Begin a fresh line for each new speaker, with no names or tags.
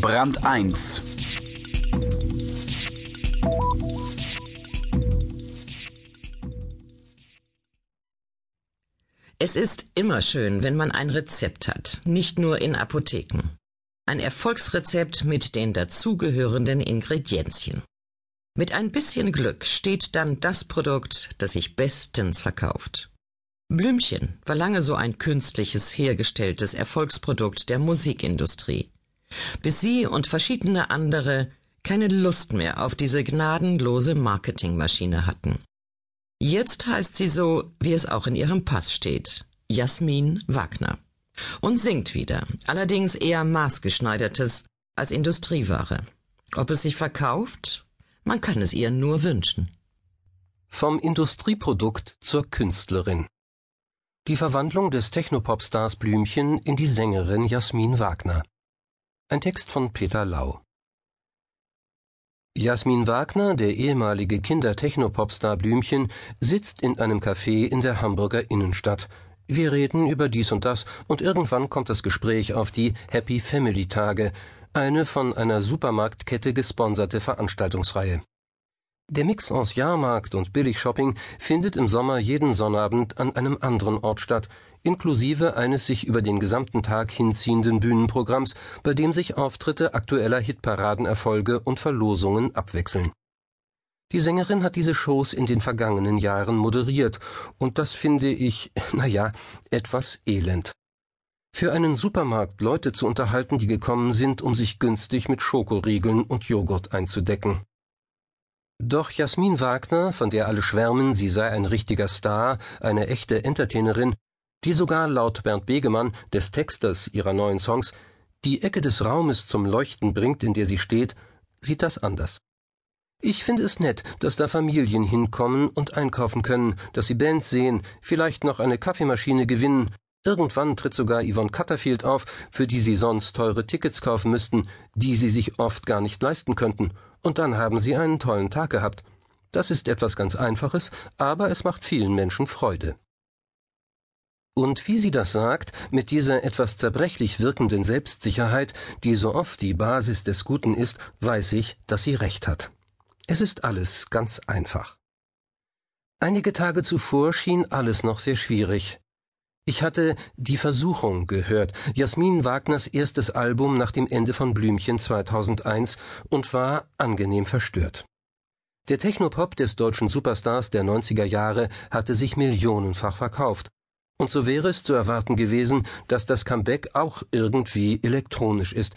Brand 1
Es ist immer schön, wenn man ein Rezept hat, nicht nur in Apotheken. Ein Erfolgsrezept mit den dazugehörenden Ingredienzien. Mit ein bisschen Glück steht dann das Produkt, das sich bestens verkauft. Blümchen war lange so ein künstliches hergestelltes Erfolgsprodukt der Musikindustrie, bis sie und verschiedene andere keine Lust mehr auf diese gnadenlose Marketingmaschine hatten. Jetzt heißt sie so, wie es auch in ihrem Pass steht, Jasmin Wagner. Und singt wieder, allerdings eher maßgeschneidertes als Industrieware. Ob es sich verkauft? Man kann es ihr nur wünschen.
Vom Industrieprodukt zur Künstlerin. Die Verwandlung des Technopopstars Blümchen in die Sängerin Jasmin Wagner. Ein Text von Peter Lau. Jasmin Wagner, der ehemalige Kinder-Techno-Popstar Blümchen, sitzt in einem Café in der Hamburger Innenstadt. Wir reden über dies und das und irgendwann kommt das Gespräch auf die Happy Family Tage, eine von einer Supermarktkette gesponserte Veranstaltungsreihe. Der Mix aus Jahrmarkt und Billigshopping findet im Sommer jeden Sonnabend an einem anderen Ort statt, inklusive eines sich über den gesamten Tag hinziehenden Bühnenprogramms, bei dem sich Auftritte aktueller Hitparadenerfolge und Verlosungen abwechseln. Die Sängerin hat diese Shows in den vergangenen Jahren moderiert, und das finde ich, na ja, etwas elend. Für einen Supermarkt Leute zu unterhalten, die gekommen sind, um sich günstig mit Schokoriegeln und Joghurt einzudecken. Doch Jasmin Wagner, von der alle schwärmen, sie sei ein richtiger Star, eine echte Entertainerin, die sogar laut Bernd Begemann, des Texters ihrer neuen Songs, die Ecke des Raumes zum Leuchten bringt, in der sie steht, sieht das anders. Ich finde es nett, dass da Familien hinkommen und einkaufen können, dass sie Bands sehen, vielleicht noch eine Kaffeemaschine gewinnen. Irgendwann tritt sogar Yvonne Cutterfield auf, für die sie sonst teure Tickets kaufen müssten, die sie sich oft gar nicht leisten könnten und dann haben Sie einen tollen Tag gehabt. Das ist etwas ganz Einfaches, aber es macht vielen Menschen Freude. Und wie sie das sagt, mit dieser etwas zerbrechlich wirkenden Selbstsicherheit, die so oft die Basis des Guten ist, weiß ich, dass sie recht hat. Es ist alles ganz einfach. Einige Tage zuvor schien alles noch sehr schwierig. Ich hatte Die Versuchung gehört, Jasmin Wagners erstes Album nach dem Ende von Blümchen 2001 und war angenehm verstört. Der Technopop des deutschen Superstars der 90er Jahre hatte sich millionenfach verkauft. Und so wäre es zu erwarten gewesen, dass das Comeback auch irgendwie elektronisch ist,